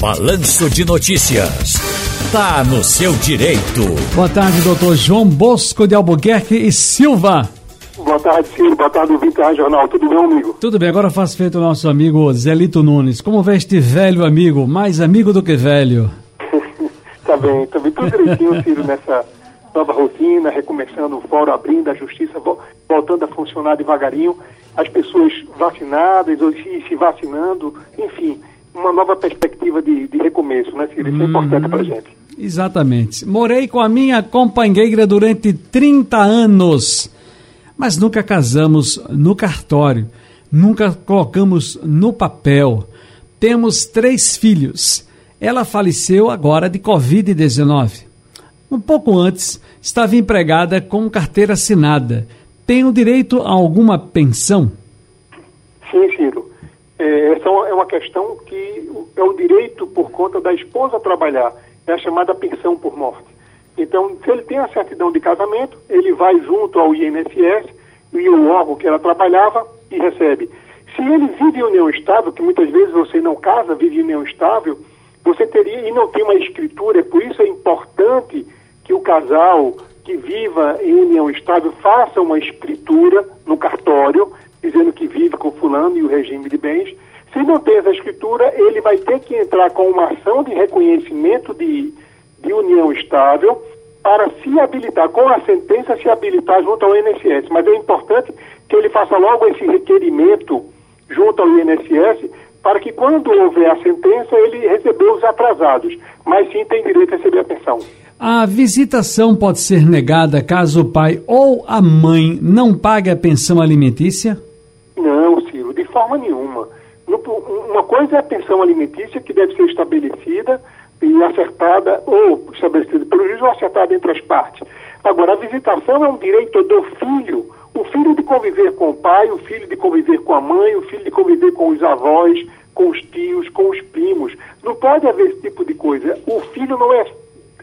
Balanço de Notícias. Tá no seu direito. Boa tarde, doutor João Bosco de Albuquerque e Silva. Boa tarde, Ciro. Boa tarde, da Jornal. Tudo bem, amigo? Tudo bem, agora faz feito o nosso amigo Zelito Nunes. Como vê este velho amigo? Mais amigo do que velho. tá bem, tá bem. Tudo direitinho, Ciro, nessa nova rotina, recomeçando o fórum, abrindo a justiça, voltando a funcionar devagarinho. As pessoas vacinadas ou se, se vacinando, enfim, uma nova perspectiva de, de recomeço, né, Ciro? Isso é importante pra gente. Exatamente. Morei com a minha companheira durante 30 anos mas nunca casamos no cartório, nunca colocamos no papel. Temos três filhos. Ela faleceu agora de Covid-19. Um pouco antes, estava empregada com carteira assinada. Tenho direito a alguma pensão? Sim, Ciro. É, essa é uma questão que é o direito por conta da esposa trabalhar. É a chamada pensão por morte. Então, se ele tem a certidão de casamento, ele vai junto ao INSS e o órgão que ela trabalhava e recebe. Se ele vive em união estável, que muitas vezes você não casa, vive em união estável, você teria, e não tem uma escritura, por isso é importante que o casal que viva em união estável faça uma escritura no cartório, dizendo que vive com fulano e o regime de bens. Se não tem essa escritura, ele vai ter que entrar com uma ação de reconhecimento de, de união estável para se habilitar, com a sentença, se habilitar junto ao INSS. Mas é importante que ele faça logo esse requerimento junto ao INSS para que quando houver a sentença ele recebeu os atrasados, mas sim tem direito a receber a pensão. A visitação pode ser negada caso o pai ou a mãe não pague a pensão alimentícia? Forma nenhuma. Uma coisa é a pensão alimentícia que deve ser estabelecida e acertada, ou estabelecida pelo juiz, ou acertada entre as partes. Agora, a visitação é um direito do filho, o filho de conviver com o pai, o filho de conviver com a mãe, o filho de conviver com os avós, com os tios, com os primos. Não pode haver esse tipo de coisa. O filho não é.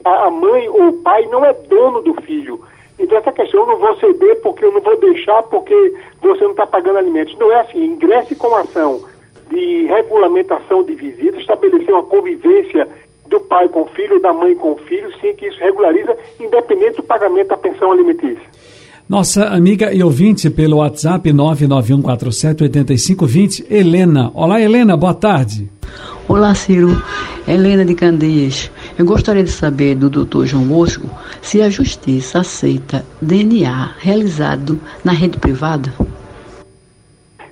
A mãe ou o pai não é dono do filho. Então, essa questão, eu não vou ceder porque eu não vou deixar porque você não está pagando alimentos. Não é assim. Ingresse com ação de regulamentação de visita, estabelecer uma convivência do pai com o filho, da mãe com o filho, sim, que isso regulariza, independente do pagamento da pensão alimentícia. Nossa amiga e ouvinte pelo WhatsApp 991478520, Helena. Olá, Helena, boa tarde. Olá, Ciro. Helena de Candeias. Eu gostaria de saber do doutor João Bosco se a justiça aceita DNA realizado na rede privada.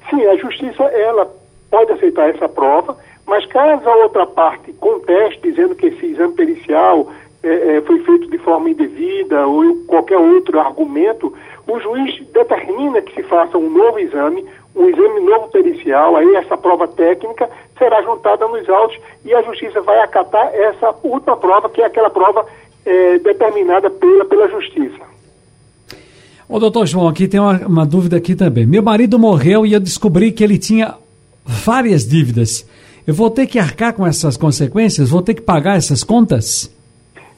Sim, a justiça, ela pode aceitar essa prova, mas caso a outra parte conteste, dizendo que esse exame pericial é, é, foi feito de forma indevida ou qualquer outro argumento, o juiz determina que se faça um novo exame, um exame novo pericial, aí essa prova técnica será juntada nos autos e a justiça vai acatar essa última prova, que é aquela prova é, determinada pela, pela justiça. Ô doutor João, aqui tem uma, uma dúvida aqui também. Meu marido morreu e eu descobri que ele tinha várias dívidas. Eu vou ter que arcar com essas consequências? Vou ter que pagar essas contas?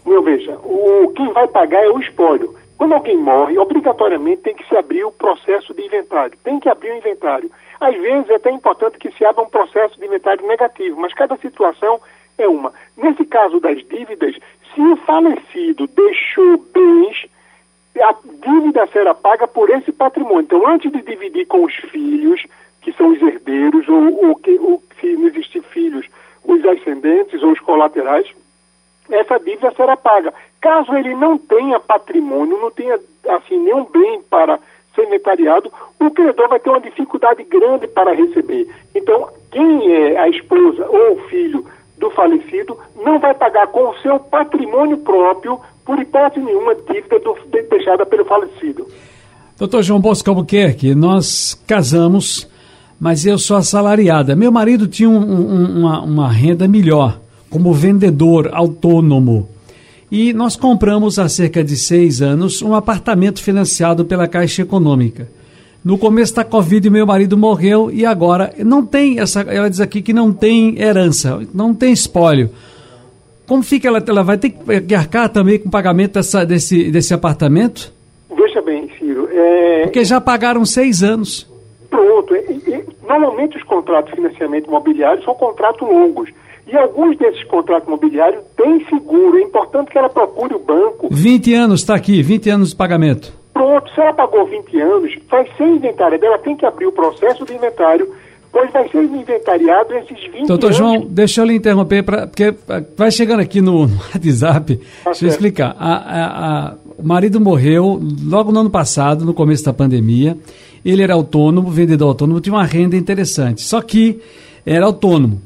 Meu, veja, o, quem vai pagar é o espólio. Quando alguém morre, obrigatoriamente tem que se abrir o processo de inventário. Tem que abrir o inventário. Às vezes é até importante que se abra um processo de inventário negativo, mas cada situação é uma. Nesse caso das dívidas, se o falecido deixou bens, a dívida será paga por esse patrimônio. Então, antes de dividir com os filhos, que são os herdeiros, ou, ou, que, ou se não existir filhos, os ascendentes ou os colaterais, essa dívida será paga. Caso ele não tenha patrimônio, não tenha assim nenhum bem para ser inventariado, o credor vai ter uma dificuldade grande para receber. Então, quem é a esposa ou o filho do falecido não vai pagar com o seu patrimônio próprio, por hipótese nenhuma, dívida do, deixada pelo falecido. Doutor João Bosco Albuquerque, nós casamos mas eu sou assalariada. Meu marido tinha um, um, uma, uma renda melhor, como vendedor autônomo. E nós compramos há cerca de seis anos um apartamento financiado pela Caixa Econômica. No começo da Covid, meu marido morreu e agora não tem essa. Ela diz aqui que não tem herança, não tem espólio. Como fica ela? Ela vai ter que arcar também com o pagamento dessa, desse, desse apartamento? Veja bem, Ciro. É... Porque já pagaram seis anos. Pronto. E, e, normalmente os contratos de financiamento imobiliário são contratos longos. E alguns desses contratos imobiliários têm seguro. É importante que ela procure o banco. 20 anos, está aqui, 20 anos de pagamento. Pronto, se ela pagou 20 anos, vai ser inventário dela, tem que abrir o processo de inventário, pois vai ser inventariado esses 20 Doutor anos. João, deixa eu lhe interromper, pra, porque ah, vai chegando aqui no, no WhatsApp. Tá deixa eu certo. explicar. A- a- a- o marido morreu logo no ano passado, no começo da pandemia. Ele era autônomo, vendedor autônomo, tinha uma renda interessante. Só que era autônomo.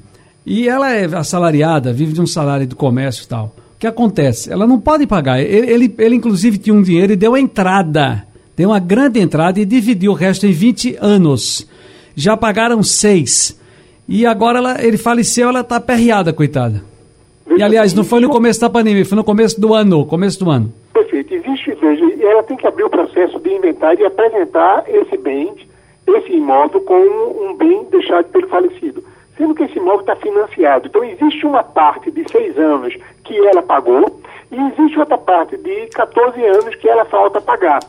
E ela é assalariada, vive de um salário do comércio e tal. O que acontece? Ela não pode pagar. Ele, ele, ele, inclusive, tinha um dinheiro e deu entrada. Deu uma grande entrada e dividiu o resto em 20 anos. Já pagaram seis. E agora ela- ele faleceu, ela está aperreada, coitada. E, aliás, não foi no começo da pandemia, foi no começo do ano. Começo do ano. Perfeito. Existe, veja, ela tem que abrir o processo de inventário e apresentar esse bem, esse imóvel, como um bem deixado pelo falecido. Sendo que esse imóvel está financiado. Então, existe uma parte de seis anos que ela pagou e existe outra parte de 14 anos que ela falta pagar.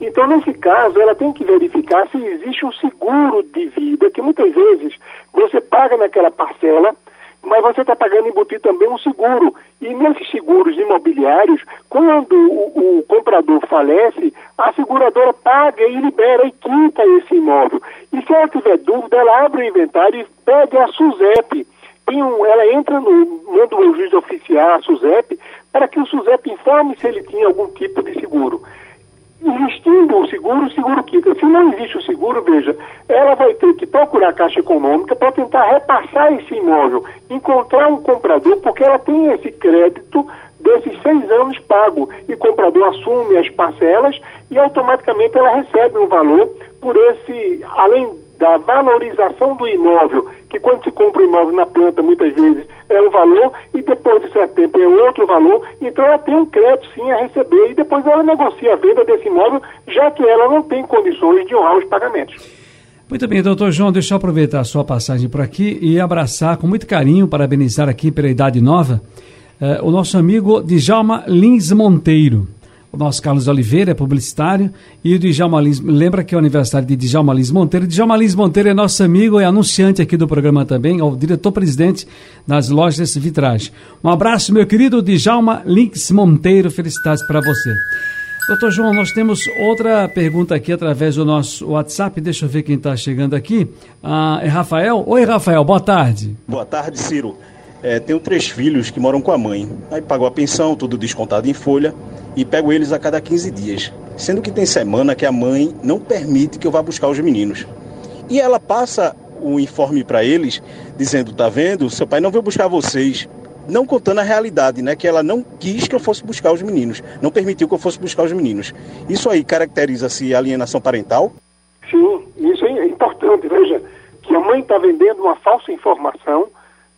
Então, nesse caso, ela tem que verificar se existe um seguro de vida, que muitas vezes você paga naquela parcela, mas você está pagando embutido também um seguro. E nesses seguros imobiliários, quando o, o comprador falece, a seguradora paga e libera e quita esse imóvel. E se ela tiver dúvida, ela abre o inventário e pede a SUSEP. Tem um- ela entra no, manda o juiz oficiar a SUSEP para que o SUSEP informe se ele tinha algum tipo de seguro. Existindo o seguro, o seguro quita. Se não existe o seguro, veja, ela vai ter que procurar a Caixa Econômica para tentar repassar esse imóvel, encontrar um comprador, porque ela tem esse crédito desses seis anos pago. E o comprador assume as parcelas e automaticamente ela recebe um valor por esse, além da valorização do imóvel, que quando se compra o imóvel na planta, muitas vezes é um valor, e depois de certo tempo é outro valor, então ela tem um crédito sim a receber, e depois ela negocia a venda desse imóvel, já que ela não tem condições de honrar os pagamentos. Muito bem, doutor João, deixa eu aproveitar a sua passagem por aqui e abraçar com muito carinho, parabenizar aqui pela Idade Nova, eh, o nosso amigo Djalma Lins Monteiro. O nosso Carlos Oliveira é publicitário e o Djalma Lins, lembra que é o aniversário de Djalma Lins Monteiro. Djalma Lins Monteiro é nosso amigo, é anunciante aqui do programa também, é o diretor-presidente das lojas Vitragem. Um abraço, meu querido Djalma Lins Monteiro, felicidades para você. Doutor João, nós temos outra pergunta aqui através do nosso WhatsApp. Deixa eu ver quem está chegando aqui. Ah, é Rafael? Oi, Rafael, boa tarde. Boa tarde, Ciro. É, tenho três filhos que moram com a mãe. Aí pago a pensão, tudo descontado em folha, e pego eles a cada 15 dias. Sendo que tem semana que a mãe não permite que eu vá buscar os meninos. E ela passa o informe para eles, dizendo: tá vendo, seu pai não veio buscar vocês. Não contando a realidade, né? Que ela não quis que eu fosse buscar os meninos, não permitiu que eu fosse buscar os meninos. Isso aí caracteriza-se alienação parental? Sim, isso é importante. Veja que a mãe está vendendo uma falsa informação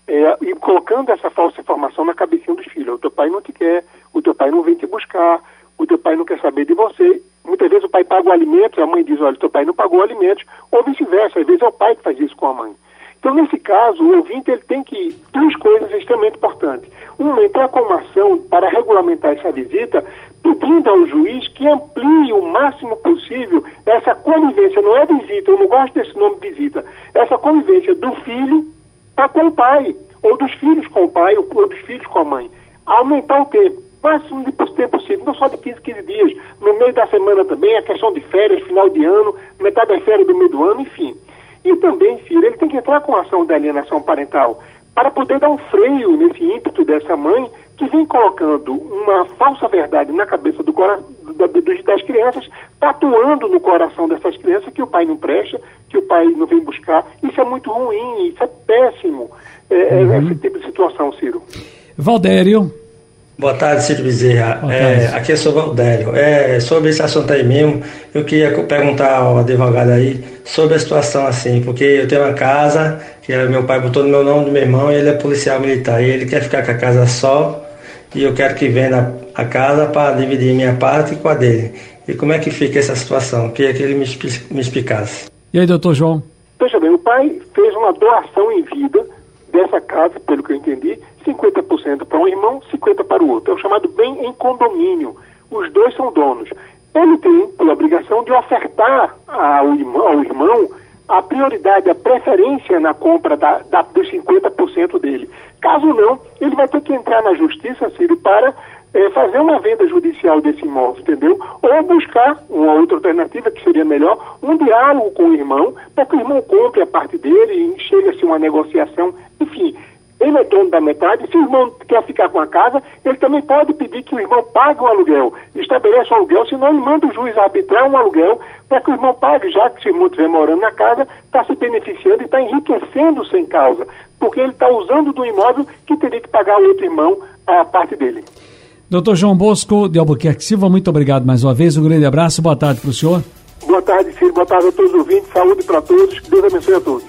é, e colocando essa falsa informação na cabecinha dos filhos. O teu pai não te quer, o teu pai não vem te buscar, o teu pai não quer saber de você. Muitas vezes o pai paga o alimento a mãe diz, olha, teu pai não pagou o alimento, ou vice-versa. Às vezes é o pai que faz isso com a mãe. Então, nesse caso, o ouvinte ele tem que duas coisas extremamente importantes. Uma, entrar com uma ação para regulamentar essa visita, pedindo ao juiz que amplie o máximo possível essa convivência, não é visita, eu não gosto desse nome visita, essa convivência do filho com o pai, ou dos filhos com o pai, ou dos filhos com a mãe. Aumentar o tempo, máximo de tempo possível, não só de 15, 15 dias, no meio da semana também, a questão de férias, final de ano, metade das férias do meio do ano, enfim. E também, filho, ele tem que entrar com a ação de alienação parental para poder dar um freio nesse ímpeto dessa mãe que vem colocando uma falsa verdade na cabeça do das crianças, tatuando no coração dessas crianças que o pai não presta, que o pai não vem buscar. Isso é muito ruim, isso é péssimo, é, é, esse tipo de situação, Ciro. Valdério. Boa tarde, Ciro Bezerra. É, aqui é o Valdério. É, sobre esse assunto aí mesmo, eu queria perguntar ao advogado aí sobre a situação assim, porque eu tenho uma casa que é- meu pai botou no meu nome do meu irmão e ele é policial militar. E ele quer ficar com a casa só e eu quero que venda a casa para dividir minha parte com a dele. E como é que fica essa situação? Queria que ele me, me explicasse. E aí, doutor João? Veja bem, o pai fez uma doação em vida dessa casa, pelo que eu entendi, 50% para um irmão, 50% para o outro. É o chamado bem em condomínio. Os dois são donos. Ele tem por obrigação de ofertar ao irmão, ao irmão a prioridade, a preferência na compra da, da, dos 50% dele. Caso não, ele vai ter que entrar na justiça, Ciro, para é, fazer uma venda judicial desse imóvel, entendeu? Ou buscar uma outra alternativa que seria melhor, um diálogo com o irmão, para que o irmão compre a parte dele e chegue-se uma negociação, enfim. Ele é dono da metade, se o irmão quer ficar com a casa, ele também pode pedir que o irmão pague o aluguel, estabeleça o aluguel, senão ele manda o juiz arbitrar um aluguel para que o irmão pague, já que se o irmão estiver morando na casa, está se beneficiando e está enriquecendo sem causa, porque ele está usando do imóvel que teria que pagar o outro irmão a parte dele. Doutor João Bosco de Albuquerque Silva, muito obrigado mais uma vez. Um grande abraço, boa tarde para o senhor. Boa tarde, filho. Boa tarde a todos os ouvintes. Saúde para todos. Deus abençoe a todos.